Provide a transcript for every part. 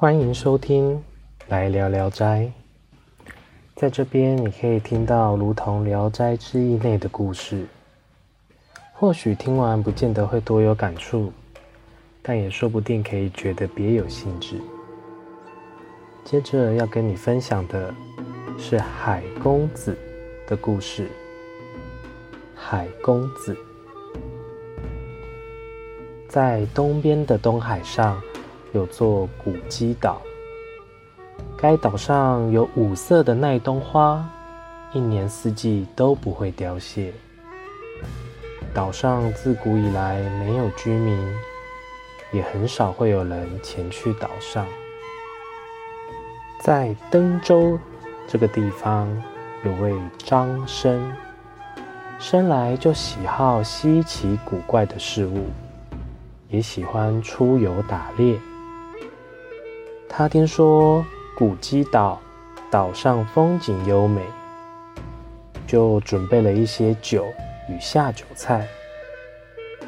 欢迎收听《来聊聊斋》。在这边，你可以听到如同《聊斋志异》内的故事。或许听完不见得会多有感触，但也说不定可以觉得别有兴致。接着要跟你分享的是海公子的故事。海公子在东边的东海上有座古基岛，该岛上有五色的奈冬花，一年四季都不会凋谢。岛上自古以来没有居民，也很少会有人前去岛上。在登州这个地方，有位张生，生来就喜好稀奇古怪的事物，也喜欢出游打猎。他听说古基岛岛上风景优美，就准备了一些酒。与下酒菜，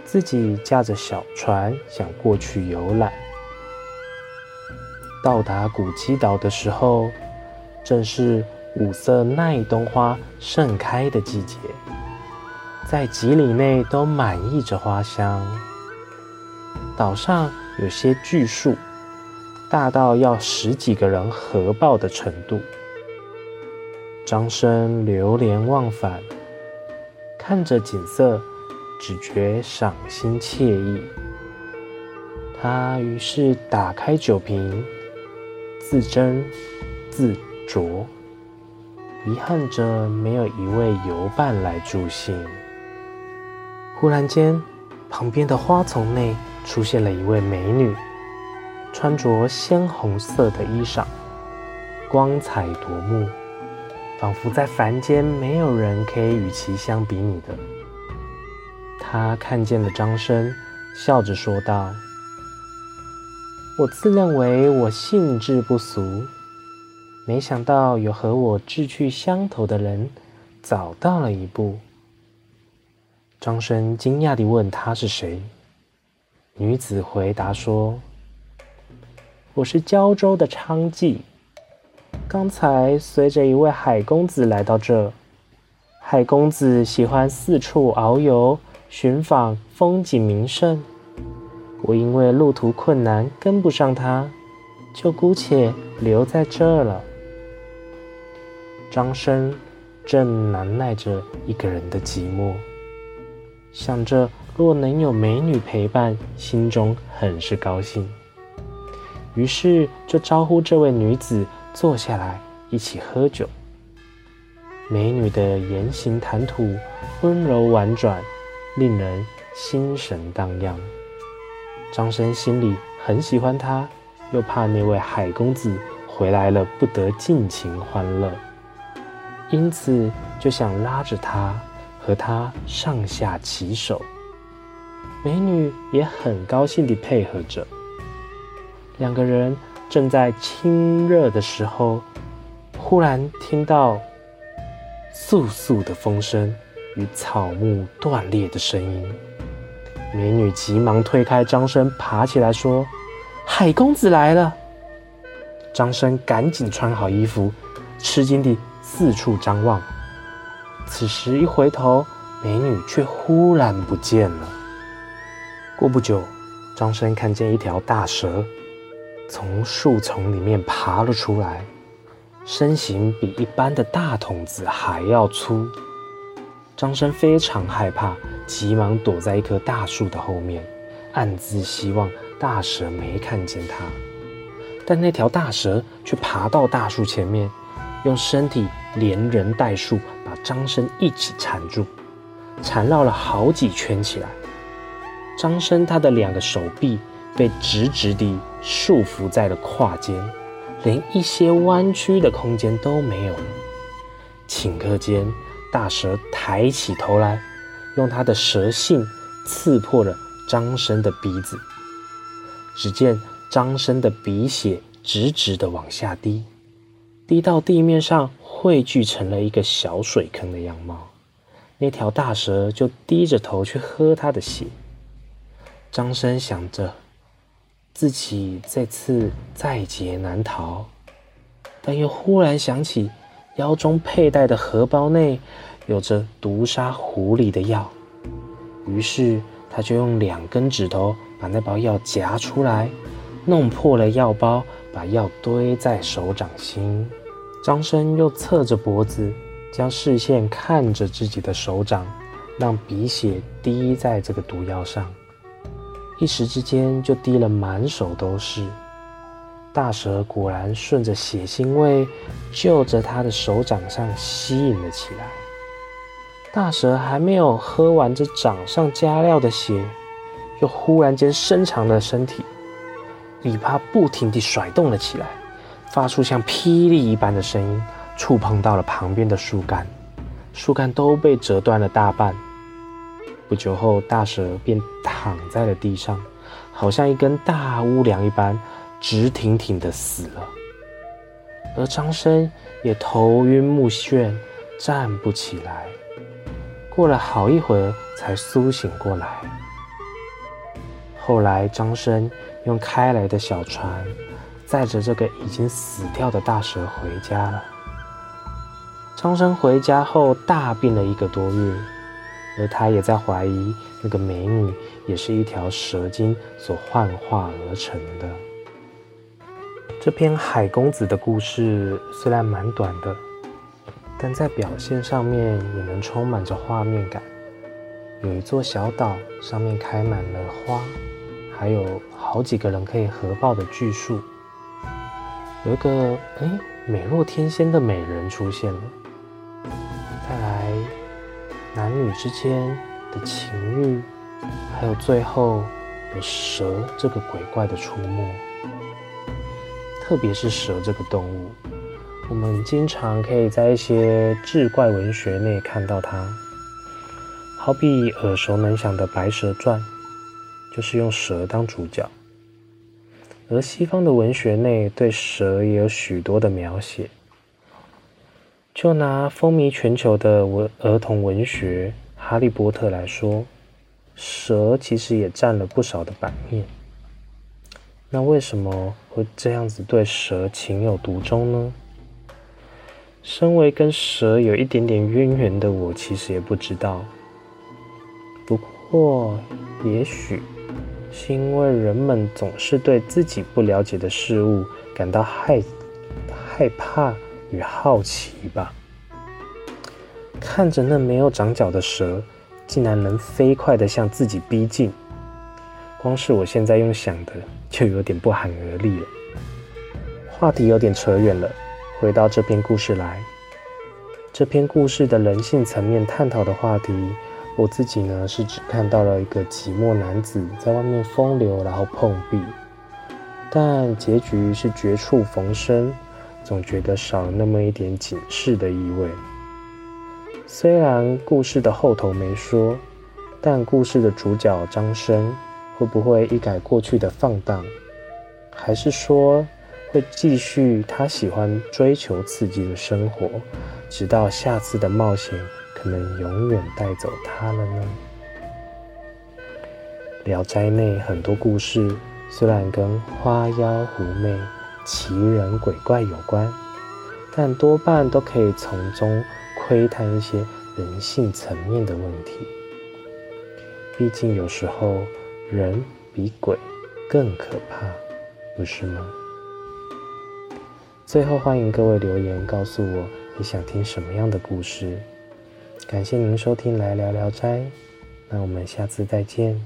自己驾着小船想过去游览。到达古基岛的时候，正是五色奈冬花盛开的季节，在几里内都满溢着花香。岛上有些巨树，大到要十几个人合抱的程度。张生流连忘返。看着景色，只觉赏心惬意。他于是打开酒瓶，自斟自酌，遗憾着没有一位游伴来助兴。忽然间，旁边的花丛内出现了一位美女，穿着鲜红色的衣裳，光彩夺目。仿佛在凡间没有人可以与其相比拟的。他看见了张生，笑着说道：“我自认为我兴致不俗，没想到有和我志趣相投的人早到了一步。”张生惊讶地问他是谁，女子回答说：“我是胶州的昌妓。”刚才随着一位海公子来到这，海公子喜欢四处遨游，寻访风景名胜。我因为路途困难跟不上他，就姑且留在这了。张生正难耐着一个人的寂寞，想着若能有美女陪伴，心中很是高兴，于是就招呼这位女子。坐下来一起喝酒。美女的言行谈吐温柔婉转，令人心神荡漾。张生心里很喜欢她，又怕那位海公子回来了不得尽情欢乐，因此就想拉着她和她上下其手。美女也很高兴地配合着，两个人。正在亲热的时候，忽然听到簌簌的风声与草木断裂的声音。美女急忙推开张生，爬起来说：“海公子来了。”张生赶紧穿好衣服，吃惊地四处张望。此时一回头，美女却忽然不见了。过不久，张生看见一条大蛇。从树丛里面爬了出来，身形比一般的大筒子还要粗。张生非常害怕，急忙躲在一棵大树的后面，暗自希望大蛇没看见他。但那条大蛇却爬到大树前面，用身体连人带树把张生一起缠住，缠绕了好几圈起来。张生他的两个手臂。被直直地束缚在了胯间，连一些弯曲的空间都没有了。顷刻间，大蛇抬起头来，用它的蛇信刺破了张生的鼻子。只见张生的鼻血直直地往下滴，滴到地面上汇聚成了一个小水坑的样貌。那条大蛇就低着头去喝他的血。张生想着。自己这次在劫难逃，但又忽然想起腰中佩戴的荷包内有着毒杀狐狸的药，于是他就用两根指头把那包药夹出来，弄破了药包，把药堆在手掌心。张生又侧着脖子，将视线看着自己的手掌，让鼻血滴在这个毒药上。一时之间就滴了满手都是，大蛇果然顺着血腥味，就着他的手掌上吸引了起来。大蛇还没有喝完这掌上加料的血，又忽然间伸长了身体，尾巴不停地甩动了起来，发出像霹雳一般的声音，触碰到了旁边的树干，树干都被折断了大半。不久后，大蛇便躺在了地上，好像一根大屋梁一般，直挺挺的死了。而张生也头晕目眩，站不起来。过了好一会儿，才苏醒过来。后来，张生用开来的小船，载着这个已经死掉的大蛇回家了。张生回家后，大病了一个多月。而他也在怀疑，那个美女也是一条蛇精所幻化而成的。这篇海公子的故事虽然蛮短的，但在表现上面也能充满着画面感。有一座小岛，上面开满了花，还有好几个人可以合抱的巨树。有一个哎美若天仙的美人出现了。男女之间的情欲，还有最后有蛇这个鬼怪的出没，特别是蛇这个动物，我们经常可以在一些志怪文学内看到它，好比耳熟能详的《白蛇传》，就是用蛇当主角。而西方的文学内对蛇也有许多的描写。就拿风靡全球的文儿童文学《哈利波特》来说，蛇其实也占了不少的版面。那为什么会这样子对蛇情有独钟呢？身为跟蛇有一点点渊源的我，其实也不知道。不过，也许是因为人们总是对自己不了解的事物感到害害怕。与好奇吧，看着那没有长脚的蛇，竟然能飞快地向自己逼近，光是我现在用想的就有点不寒而栗了。话题有点扯远了，回到这篇故事来。这篇故事的人性层面探讨的话题，我自己呢是只看到了一个寂寞男子在外面风流，然后碰壁，但结局是绝处逢生。总觉得少了那么一点警示的意味。虽然故事的后头没说，但故事的主角张生会不会一改过去的放荡，还是说会继续他喜欢追求刺激的生活，直到下次的冒险可能永远带走他了呢？《聊斋》内很多故事虽然跟花妖狐媚。奇人鬼怪有关，但多半都可以从中窥探一些人性层面的问题。毕竟有时候人比鬼更可怕，不是吗？最后欢迎各位留言告诉我你想听什么样的故事。感谢您收听《来聊聊斋》，那我们下次再见。